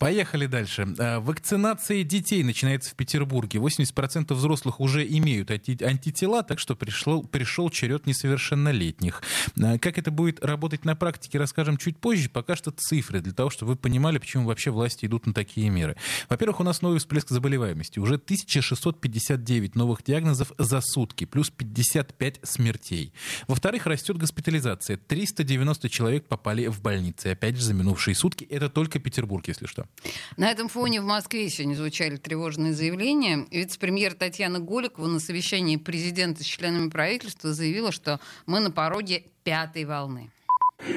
Поехали дальше. А, вакцинация детей начинается в Петербурге. 80% взрослых уже имеют антитела, так что пришел, пришел черед несовершеннолетних. А, как это будет работать на практике, расскажем чуть позже. Пока что цифры, для того, чтобы вы понимали, почему вообще власти идут на такие меры. Во-первых, у нас новый всплеск заболеваемости. Уже 1659 новых диагнозов за сутки, плюс 55 смертей. Во-вторых, растет госпитализация. 390 человек попали в больницы. Опять же, за минувшие сутки. Это только Петербург, если что. На этом фоне в Москве сегодня звучали тревожные заявления. Вице-премьер Татьяна Голикова на совещании президента с членами правительства заявила, что мы на пороге пятой волны.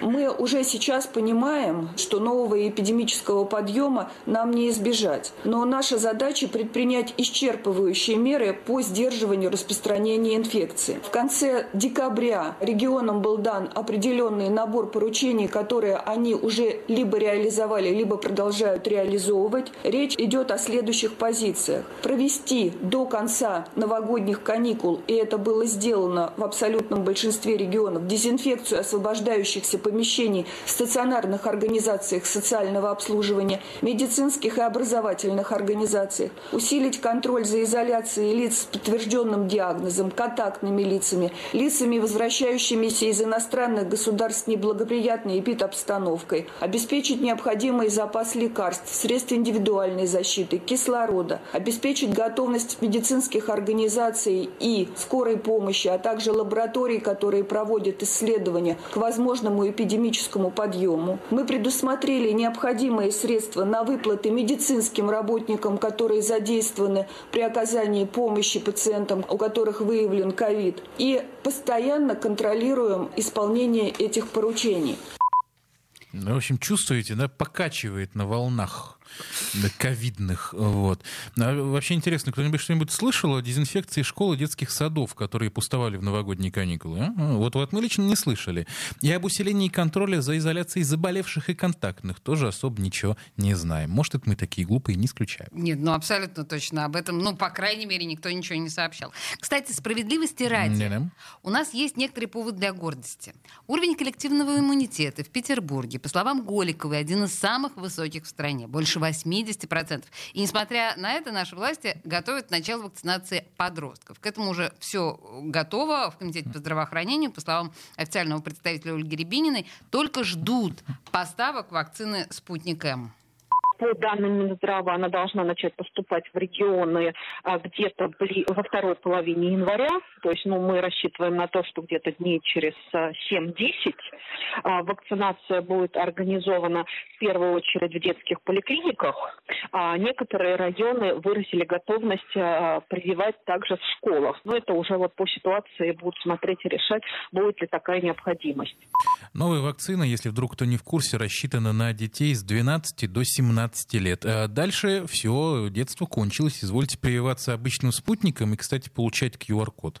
Мы уже сейчас понимаем, что нового эпидемического подъема нам не избежать. Но наша задача предпринять исчерпывающие меры по сдерживанию распространения инфекции. В конце декабря регионам был дан определенный набор поручений, которые они уже либо реализовали, либо продолжают реализовывать. Речь идет о следующих позициях. Провести до конца новогодних каникул, и это было сделано в абсолютном большинстве регионов, дезинфекцию освобождающихся имеющихся помещений в стационарных организациях социального обслуживания, медицинских и образовательных организациях, усилить контроль за изоляцией лиц с подтвержденным диагнозом, контактными лицами, лицами, возвращающимися из иностранных государств неблагоприятной эпидобстановкой, обеспечить необходимый запас лекарств, средств индивидуальной защиты, кислорода, обеспечить готовность медицинских организаций и скорой помощи, а также лабораторий, которые проводят исследования к возможному новому эпидемическому подъему. Мы предусмотрели необходимые средства на выплаты медицинским работникам, которые задействованы при оказании помощи пациентам, у которых выявлен ковид. И постоянно контролируем исполнение этих поручений. Ну, в общем, чувствуете, да, покачивает на волнах ковидных. Вот. А вообще интересно, кто-нибудь что-нибудь слышал о дезинфекции школ и детских садов, которые пустовали в новогодние каникулы? А? Вот, вот мы лично не слышали. И об усилении контроля за изоляцией заболевших и контактных тоже особо ничего не знаем. Может, это мы такие глупые, не исключаем. Нет, ну абсолютно точно об этом, ну, по крайней мере, никто ничего не сообщал. Кстати, справедливости ради, Не-не. у нас есть некоторый повод для гордости. Уровень коллективного иммунитета в Петербурге, по словам Голиковой, один из самых высоких в стране. Больше 80%. И несмотря на это, наши власти готовят начало вакцинации подростков. К этому уже все готово в Комитете по здравоохранению, по словам официального представителя Ольги Рябининой, только ждут поставок вакцины «Спутник М» по данным Минздрава она должна начать поступать в регионы а, где-то во второй половине января. То есть ну, мы рассчитываем на то, что где-то дней через 7-10 а, вакцинация будет организована в первую очередь в детских поликлиниках. А некоторые районы выразили готовность а, прививать также в школах. Но это уже вот по ситуации будут смотреть и решать, будет ли такая необходимость. Новая вакцина, если вдруг кто не в курсе, рассчитана на детей с 12 до 17 15 лет. А дальше все, детство кончилось. Извольте прививаться обычным спутником и, кстати, получать QR-код.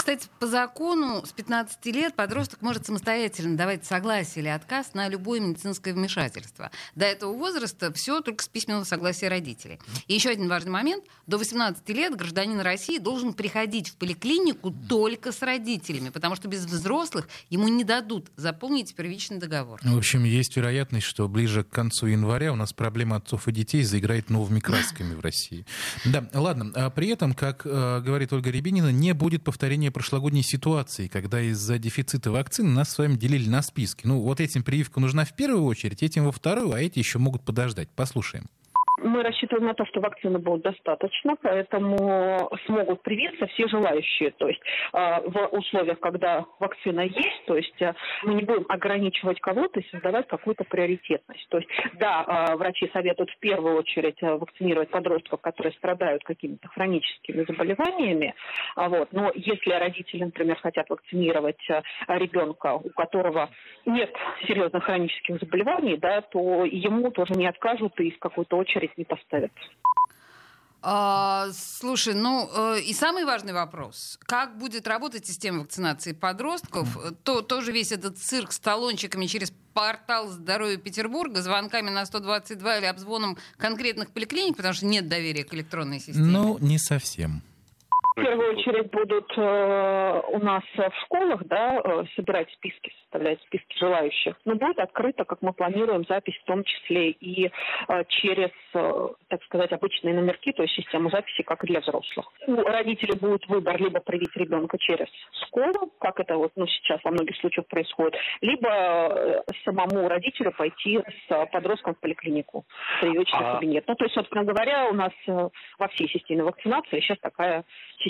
Кстати, по закону с 15 лет подросток может самостоятельно давать согласие или отказ на любое медицинское вмешательство. До этого возраста все только с письменного согласия родителей. И еще один важный момент. До 18 лет гражданин России должен приходить в поликлинику только с родителями, потому что без взрослых ему не дадут заполнить первичный договор. В общем, есть вероятность, что ближе к концу января у нас проблема отцов и детей заиграет новыми красками в России. Да, ладно. А при этом, как э, говорит Ольга Рябинина, не будет повторения повторение прошлогодней ситуации, когда из-за дефицита вакцин нас с вами делили на списки. Ну, вот этим прививка нужна в первую очередь, этим во вторую, а эти еще могут подождать. Послушаем. Мы рассчитываем на то, что вакцины будет достаточно, поэтому смогут привиться все желающие. То есть э, в условиях, когда вакцина есть, то есть э, мы не будем ограничивать кого-то и создавать какую-то приоритетность. То есть, да, э, врачи советуют в первую очередь вакцинировать подростков, которые страдают какими-то хроническими заболеваниями. А вот, но если родители, например, хотят вакцинировать ребенка, у которого нет серьезных хронических заболеваний, да, то ему тоже не откажут и в какую-то очередь здесь не поставят. А, слушай, ну э, и самый важный вопрос. Как будет работать система вакцинации подростков? То, тоже весь этот цирк с талончиками через портал здоровья Петербурга звонками на 122 или обзвоном конкретных поликлиник, потому что нет доверия к электронной системе? Ну, не совсем. В первую очередь будут э, у нас в школах да, э, собирать списки, составлять списки желающих. Но будет открыто, как мы планируем, запись в том числе и э, через, э, так сказать, обычные номерки, то есть систему записи, как и для взрослых. У родителей будет выбор либо привить ребенка через школу, как это вот ну, сейчас во многих случаях происходит, либо э, самому родителю пойти с подростком в поликлинику, в а... кабинет. Ну, то есть, собственно говоря, у нас э, во всей системе вакцинации сейчас такая система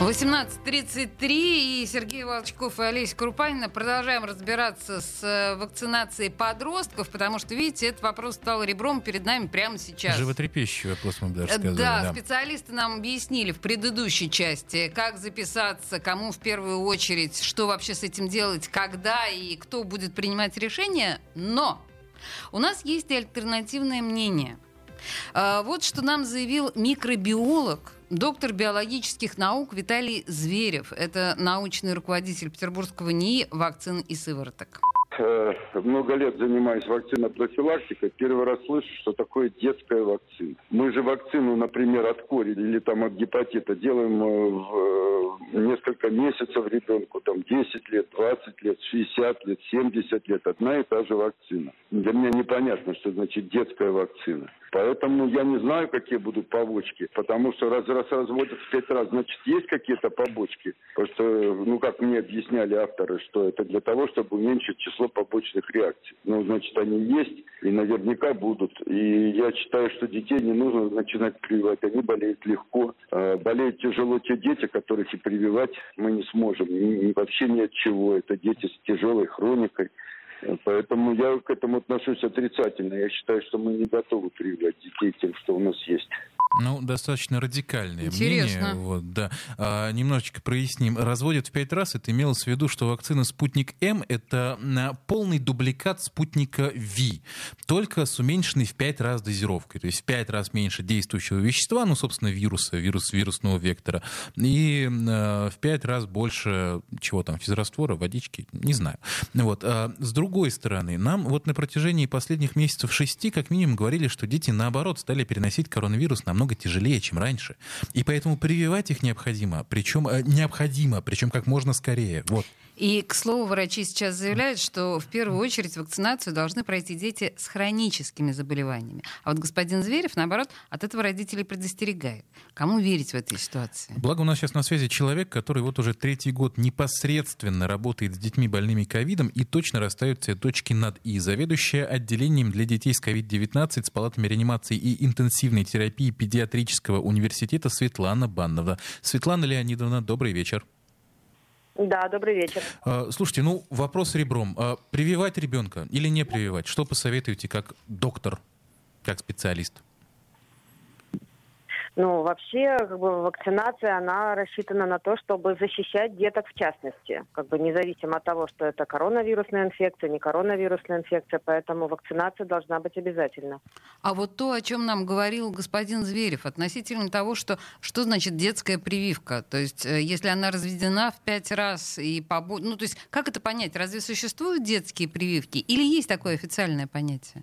18.33 и Сергей Волчков и Олеся Крупанина продолжаем разбираться с э, вакцинацией подростков, потому что, видите, этот вопрос стал ребром перед нами прямо сейчас. Животрепещущий вопрос, мы даже сказали. Да, да, специалисты нам объяснили в предыдущей части, как записаться, кому в первую очередь, что вообще с этим делать, когда и кто будет принимать решение, но у нас есть и альтернативное мнение. А, вот что нам заявил микробиолог Доктор биологических наук Виталий Зверев. Это научный руководитель Петербургского НИИ вакцин и сывороток. Э, много лет занимаюсь вакцинопрофилактикой, первый раз слышу, что такое детская вакцина. Мы же вакцину, например, от кори или там от гепатита делаем э, в э, несколько месяцев ребенку, там 10 лет, 20 лет, 60 лет, 70 лет, одна и та же вакцина. Для меня непонятно, что значит детская вакцина. Поэтому я не знаю, какие будут побочки, потому что раз, раз разводят в пять раз, значит, есть какие-то побочки. Потому что, ну, как мне объясняли авторы, что это для того, чтобы уменьшить число побочных реакций. Ну, значит, они есть и наверняка будут. И я считаю, что детей не нужно начинать прививать. Они болеют легко. А болеют тяжело те дети, которых и прививать мы не сможем. И вообще ни от чего. Это дети с тяжелой хроникой. Поэтому я к этому отношусь отрицательно. Я считаю, что мы не готовы прививать детей тем, что у нас есть. Ну, достаточно радикальное Интересно. мнение. Вот, да. а, немножечко проясним. Разводят в пять раз. Это имелось в виду, что вакцина «Спутник М» — это полный дубликат «Спутника Ви», только с уменьшенной в пять раз дозировкой. То есть в пять раз меньше действующего вещества, ну, собственно, вируса, вирус вирусного вектора, и а, в пять раз больше чего там, физраствора, водички, не знаю. Вот. А, с другой стороны, нам вот на протяжении последних месяцев шести, как минимум, говорили, что дети, наоборот, стали переносить коронавирус намного намного тяжелее, чем раньше. И поэтому прививать их необходимо, причем э, необходимо, причем как можно скорее. Вот. И, к слову, врачи сейчас заявляют, что в первую очередь вакцинацию должны пройти дети с хроническими заболеваниями. А вот господин Зверев, наоборот, от этого родителей предостерегает. Кому верить в этой ситуации? Благо у нас сейчас на связи человек, который вот уже третий год непосредственно работает с детьми больными ковидом и точно расставит все точки над «и». Заведующая отделением для детей с ковид-19 с палатами реанимации и интенсивной терапии педиатрического университета Светлана Баннова. Светлана Леонидовна, добрый вечер. Да, добрый вечер. А, слушайте, ну вопрос ребром. А прививать ребенка или не прививать? Что посоветуете как доктор, как специалист? Ну, вообще, как бы, вакцинация, она рассчитана на то, чтобы защищать деток в частности. Как бы независимо от того, что это коронавирусная инфекция, не коронавирусная инфекция, поэтому вакцинация должна быть обязательно. А вот то, о чем нам говорил господин Зверев, относительно того, что, что значит детская прививка? То есть, э, если она разведена в пять раз и побо... Ну, то есть, как это понять? Разве существуют детские прививки? Или есть такое официальное понятие?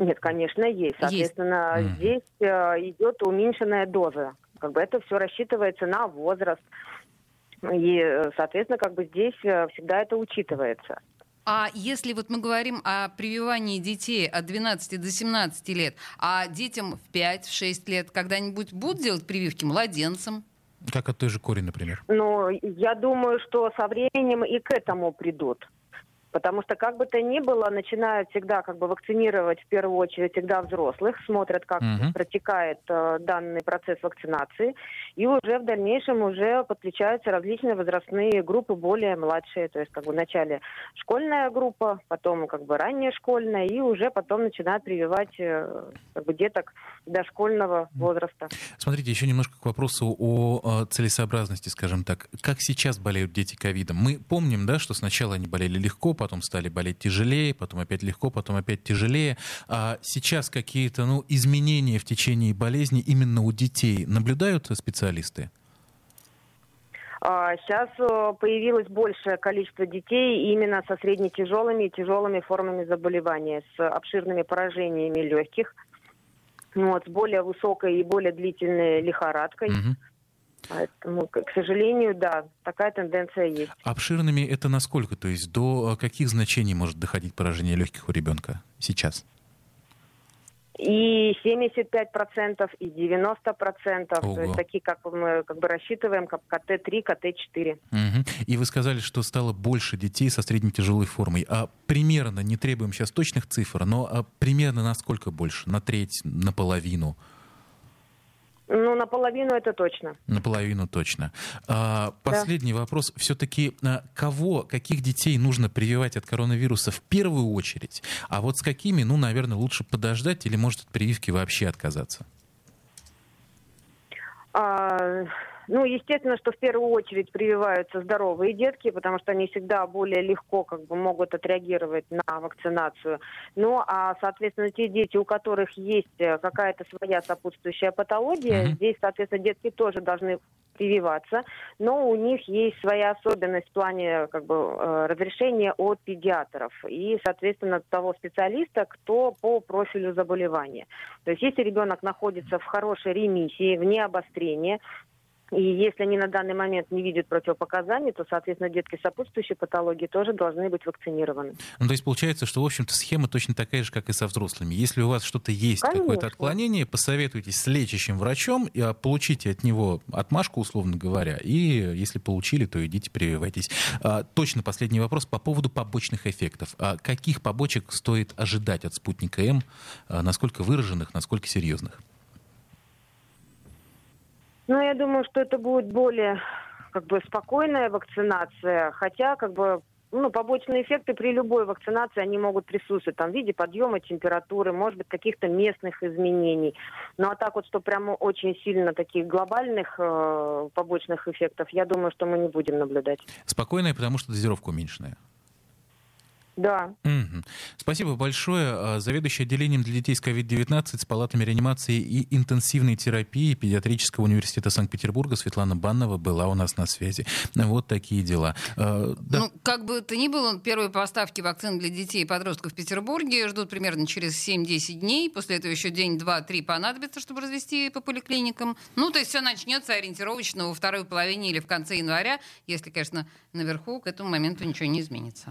Нет, конечно, есть. Соответственно, есть. здесь э, идет уменьшенная доза. Как бы это все рассчитывается на возраст. И, э, соответственно, как бы здесь э, всегда это учитывается. А если вот мы говорим о прививании детей от 12 до 17 лет, а детям в 5-6 лет когда-нибудь будут делать прививки младенцам? Как от той же кори, например? Ну, я думаю, что со временем и к этому придут. Потому что как бы то ни было, начинают всегда как бы вакцинировать в первую очередь всегда взрослых, смотрят, как угу. протекает э, данный процесс вакцинации, и уже в дальнейшем уже подключаются различные возрастные группы, более младшие, то есть как бы вначале школьная группа, потом как бы ранняя школьная, и уже потом начинают прививать э, как бы деток дошкольного возраста. Смотрите, еще немножко к вопросу о, о целесообразности, скажем так. Как сейчас болеют дети ковидом? Мы помним, да, что сначала они болели легко, потом стали болеть тяжелее, потом опять легко, потом опять тяжелее. А сейчас какие-то ну, изменения в течение болезни именно у детей наблюдают специалисты? Сейчас а, появилось большее количество детей именно со средне-тяжелыми и тяжелыми формами заболевания, с обширными поражениями легких, вот, с более высокой и более длительной лихорадкой. Угу. Поэтому, к сожалению, да, такая тенденция есть. Обширными это насколько? То есть до каких значений может доходить поражение легких у ребенка сейчас? И 75%, и 90%. Ого. То есть такие, как мы как бы рассчитываем, как КТ-3, КТ-4. Угу. И вы сказали, что стало больше детей со средней тяжелой формой. А примерно, не требуем сейчас точных цифр, но а примерно насколько больше? На треть, наполовину? Ну, наполовину это точно. Наполовину точно. А, последний да. вопрос. Все-таки а, кого, каких детей нужно прививать от коронавируса в первую очередь? А вот с какими, ну, наверное, лучше подождать или, может, от прививки вообще отказаться? А, ну, естественно, что в первую очередь прививаются здоровые детки, потому что они всегда более легко как бы могут отреагировать на вакцинацию. Ну, а, соответственно, те дети, у которых есть э, какая-то своя сопутствующая патология, mm-hmm. здесь, соответственно, детки тоже должны прививаться, но у них есть своя особенность в плане как бы, э, разрешения от педиатров и, соответственно, того специалиста, кто по профилю заболевания. То есть если ребенок находится в хорошей ремиссии, вне обострения, и если они на данный момент не видят противопоказаний, то, соответственно, детки с сопутствующей патологией тоже должны быть вакцинированы. Ну, то есть получается, что, в общем-то, схема точно такая же, как и со взрослыми. Если у вас что-то есть, какое-то отклонение, посоветуйтесь с лечащим врачом, и а, получите от него отмашку, условно говоря, и если получили, то идите прививайтесь. А, точно последний вопрос по поводу побочных эффектов. А каких побочек стоит ожидать от спутника М? А, насколько выраженных, насколько серьезных? Ну, я думаю, что это будет более как бы спокойная вакцинация, хотя как бы ну, побочные эффекты при любой вакцинации, они могут присутствовать там, в виде подъема температуры, может быть, каких-то местных изменений. Ну, а так вот, что прямо очень сильно таких глобальных э, побочных эффектов, я думаю, что мы не будем наблюдать. Спокойная, потому что дозировка уменьшенная. Да. Угу. Спасибо большое. А, заведующий отделением для детей с COVID-19 с палатами реанимации и интенсивной терапии Педиатрического университета Санкт-Петербурга Светлана Баннова была у нас на связи. Вот такие дела. А, да. Ну, как бы то ни было, первые поставки вакцин для детей и подростков в Петербурге ждут примерно через 7-10 дней. После этого еще день, два, три понадобится, чтобы развести по поликлиникам. Ну, то есть все начнется ориентировочно во второй половине или в конце января, если, конечно, наверху к этому моменту ничего не изменится.